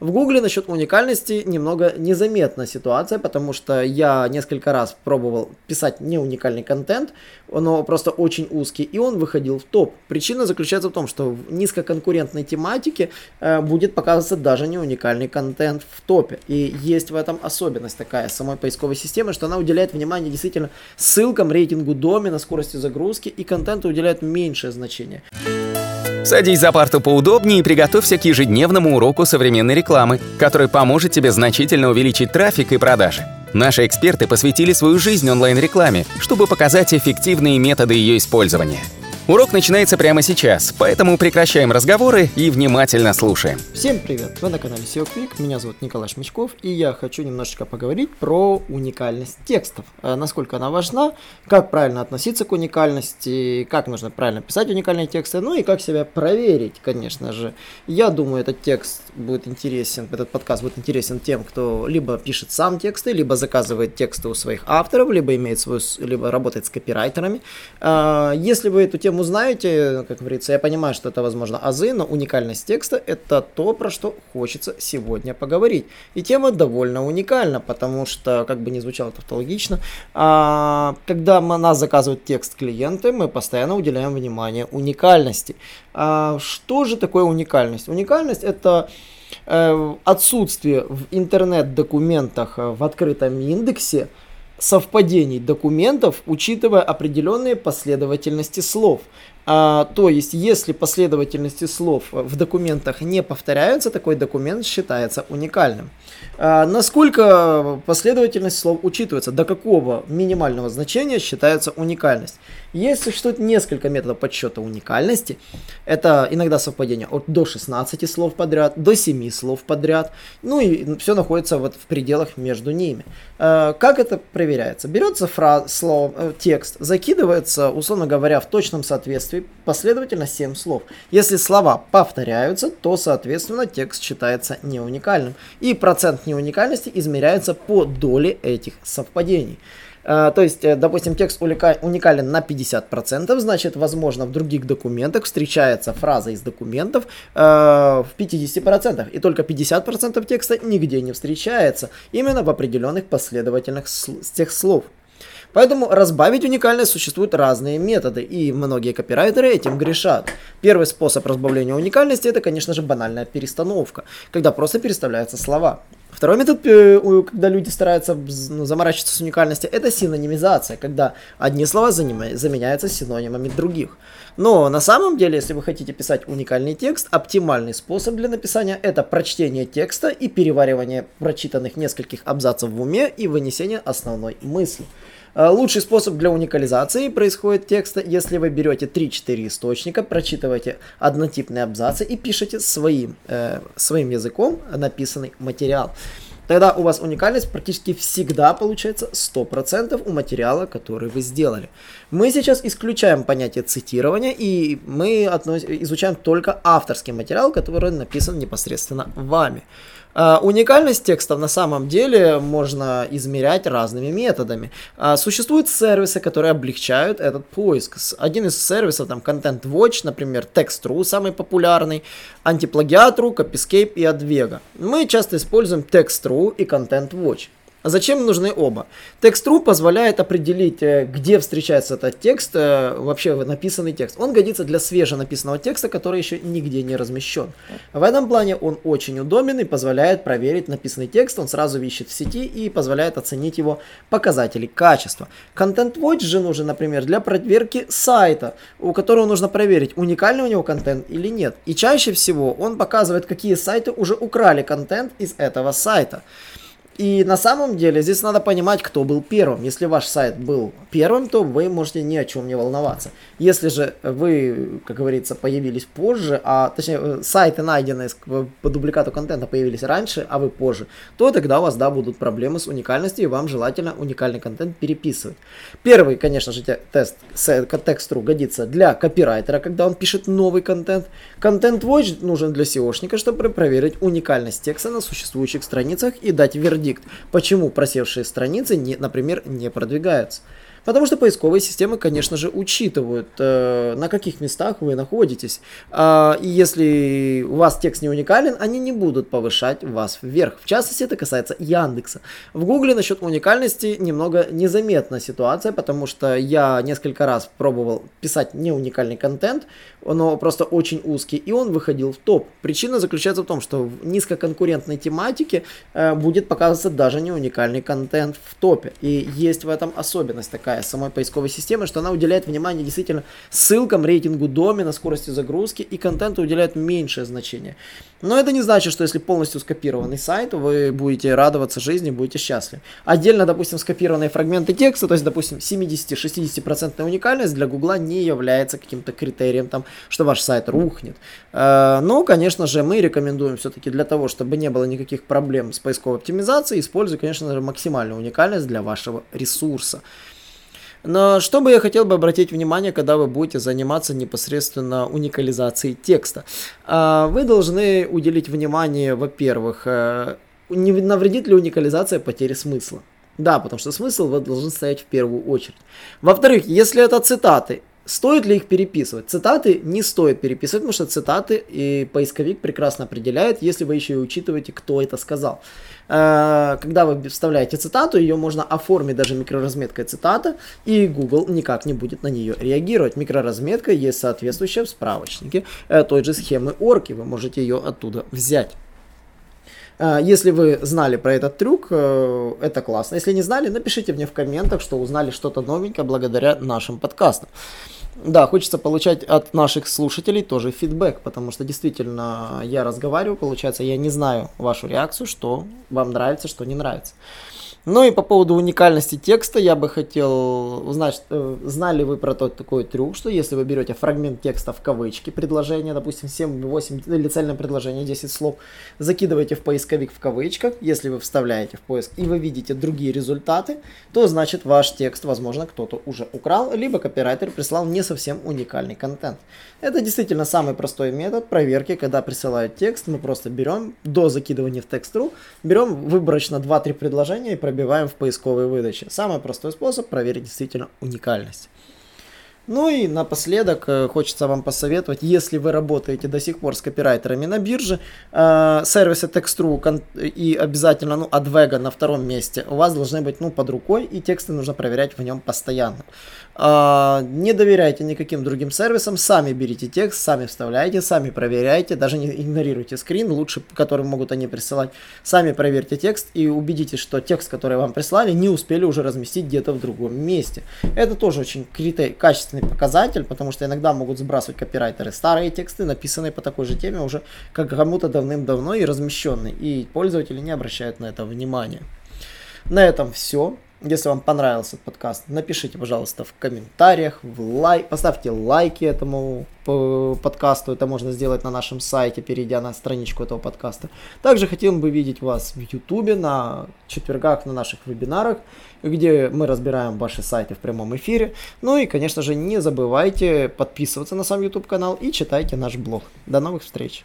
В Гугле насчет уникальности немного незаметна ситуация, потому что я несколько раз пробовал писать не уникальный контент, но просто очень узкий, и он выходил в топ. Причина заключается в том, что в низкоконкурентной тематике э, будет показываться даже не уникальный контент в топе. И есть в этом особенность такая самой поисковой системы, что она уделяет внимание действительно ссылкам, рейтингу домена, скорости загрузки, и контенту уделяет меньшее значение. Садись за парту поудобнее и приготовься к ежедневному уроку современной рекламы, который поможет тебе значительно увеличить трафик и продажи. Наши эксперты посвятили свою жизнь онлайн-рекламе, чтобы показать эффективные методы ее использования – Урок начинается прямо сейчас, поэтому прекращаем разговоры и внимательно слушаем. Всем привет! Вы на канале SEO Quick, меня зовут Николай Шмичков, и я хочу немножечко поговорить про уникальность текстов. А насколько она важна, как правильно относиться к уникальности, как нужно правильно писать уникальные тексты, ну и как себя проверить, конечно же. Я думаю, этот текст будет интересен, этот подкаст будет интересен тем, кто либо пишет сам тексты, либо заказывает тексты у своих авторов, либо имеет свою, либо работает с копирайтерами. А, если вы эту тему знаете, как говорится, я понимаю, что это, возможно, азы, но уникальность текста – это то, про что хочется сегодня поговорить. И тема довольно уникальна, потому что, как бы не звучало тавтологично, а, когда нас заказывают текст клиенты, мы постоянно уделяем внимание уникальности. А, что же такое уникальность? Уникальность – это э, отсутствие в интернет-документах э, в открытом индексе – совпадений документов, учитывая определенные последовательности слов. А, то есть, если последовательности слов в документах не повторяются, такой документ считается уникальным. А, насколько последовательность слов учитывается, до какого минимального значения считается уникальность? Есть существует несколько методов подсчета уникальности. Это иногда совпадение от до 16 слов подряд, до 7 слов подряд. Ну и все находится вот в пределах между ними. А, как это проверяется? Берется фраз, слово, э, текст, закидывается, условно говоря, в точном соответствии последовательно 7 слов. Если слова повторяются, то, соответственно, текст считается неуникальным. И процент неуникальности измеряется по доле этих совпадений. Uh, то есть, э, допустим, текст уникален на 50%, значит, возможно, в других документах встречается фраза из документов uh, в 50%, и только 50% текста нигде не встречается, именно в определенных последовательных тех слов. Поэтому разбавить уникальность существуют разные методы, и многие копирайтеры этим грешат. Первый способ разбавления уникальности это, конечно же, банальная перестановка, когда просто переставляются слова. Второй метод, э, когда люди стараются ну, заморачиваться с уникальностью, это синонимизация, когда одни слова заменяются синонимами других. Но на самом деле, если вы хотите писать уникальный текст, оптимальный способ для написания это прочтение текста и переваривание прочитанных нескольких абзацев в уме и вынесение основной мысли. Э, лучший способ для уникализации происходит текста, если вы берете 3-4 источника, прочитываете однотипные абзацы и пишете своим, э, своим языком написанный материал. Тогда у вас уникальность практически всегда получается 100% у материала, который вы сделали. Мы сейчас исключаем понятие цитирования, и мы относ... изучаем только авторский материал, который написан непосредственно вами. Uh, уникальность текстов на самом деле можно измерять разными методами. Uh, существуют сервисы, которые облегчают этот поиск. Один из сервисов, там, Content Watch, например, Text.ru, самый популярный, Антиплагиат.ру, Copyscape и Advega. Мы часто используем Text.ru и Content Watch. А зачем нужны оба? Text.ru позволяет определить, э, где встречается этот текст, э, вообще написанный текст. Он годится для свеженаписанного текста, который еще нигде не размещен. В этом плане он очень удобен и позволяет проверить написанный текст. Он сразу ищет в сети и позволяет оценить его показатели качества. Content Watch же нужен, например, для проверки сайта, у которого нужно проверить, уникальный у него контент или нет. И чаще всего он показывает, какие сайты уже украли контент из этого сайта. И на самом деле здесь надо понимать, кто был первым. Если ваш сайт был первым, то вы можете ни о чем не волноваться. Если же вы, как говорится, появились позже, а точнее э, сайты, найденные по дубликату контента, появились раньше, а вы позже, то тогда у вас, да, будут проблемы с уникальностью, и вам желательно уникальный контент переписывать. Первый, конечно же, тест текст.ру годится для копирайтера, когда он пишет новый контент. Content Watch нужен для SEOшника, чтобы проверить уникальность текста на существующих страницах и дать вердикт вердикт, почему просевшие страницы, не, например, не продвигаются. Потому что поисковые системы, конечно же, учитывают, э, на каких местах вы находитесь. Э, и если у вас текст не уникален, они не будут повышать вас вверх. В частности, это касается Яндекса. В Гугле насчет уникальности немного незаметна ситуация, потому что я несколько раз пробовал писать не уникальный контент, но просто очень узкий, и он выходил в топ. Причина заключается в том, что в низкоконкурентной тематике э, будет показываться даже не уникальный контент в топе. И есть в этом особенность такая самой поисковой системы, что она уделяет внимание действительно ссылкам, рейтингу домена, скорости загрузки, и контенту уделяет меньшее значение. Но это не значит, что если полностью скопированный сайт, вы будете радоваться жизни, будете счастливы. Отдельно, допустим, скопированные фрагменты текста, то есть, допустим, 70-60% уникальность для Гугла не является каким-то критерием, там, что ваш сайт рухнет. Э, но, конечно же, мы рекомендуем все-таки для того, чтобы не было никаких проблем с поисковой оптимизацией, используйте, конечно же, максимальную уникальность для вашего ресурса. Но что бы я хотел бы обратить внимание, когда вы будете заниматься непосредственно уникализацией текста? А, вы должны уделить внимание, во-первых, э, не навредит ли уникализация потере смысла? Да, потому что смысл вы должны стоять в первую очередь. Во-вторых, если это цитаты, Стоит ли их переписывать? Цитаты не стоит переписывать, потому что цитаты и поисковик прекрасно определяет, если вы еще и учитываете, кто это сказал. Э, когда вы вставляете цитату, ее можно оформить даже микроразметкой цитата, и Google никак не будет на нее реагировать. Микроразметка есть соответствующая в справочнике э, той же схемы орки, вы можете ее оттуда взять. Э, если вы знали про этот трюк, это классно. Если не знали, напишите мне в комментах, что узнали что-то новенькое благодаря нашим подкастам. Да, хочется получать от наших слушателей тоже фидбэк, потому что действительно я разговариваю, получается, я не знаю вашу реакцию, что вам нравится, что не нравится. Ну и по поводу уникальности текста я бы хотел узнать, э, знали вы про тот такой трюк, что если вы берете фрагмент текста в кавычки, предложение, допустим, 7-8 или цельное предложение, 10 слов, закидываете в поисковик в кавычках, если вы вставляете в поиск и вы видите другие результаты, то значит ваш текст, возможно, кто-то уже украл, либо копирайтер прислал не совсем уникальный контент. Это действительно самый простой метод проверки, когда присылают текст, мы просто берем до закидывания в текст.ру, берем выборочно 2-3 предложения и пробиваем в поисковой выдаче. Самый простой способ проверить действительно уникальность. Ну и напоследок э, хочется вам посоветовать, если вы работаете до сих пор с копирайтерами на бирже, э, сервисы Text.ru и обязательно ну, Advega на втором месте у вас должны быть ну, под рукой, и тексты нужно проверять в нем постоянно. Э, не доверяйте никаким другим сервисам, сами берите текст, сами вставляйте, сами проверяйте, даже не игнорируйте скрин, лучше, который могут они присылать. Сами проверьте текст и убедитесь, что текст, который вам прислали, не успели уже разместить где-то в другом месте. Это тоже очень качественный интересный показатель, потому что иногда могут сбрасывать копирайтеры старые тексты, написанные по такой же теме уже как кому-то давным-давно и размещенные, и пользователи не обращают на это внимания. На этом все. Если вам понравился этот подкаст, напишите, пожалуйста, в комментариях, в лайк, поставьте лайки этому подкасту. Это можно сделать на нашем сайте, перейдя на страничку этого подкаста. Также хотел бы видеть вас в Ютубе на четвергах на наших вебинарах, где мы разбираем ваши сайты в прямом эфире. Ну и, конечно же, не забывайте подписываться на сам YouTube канал и читайте наш блог. До новых встреч!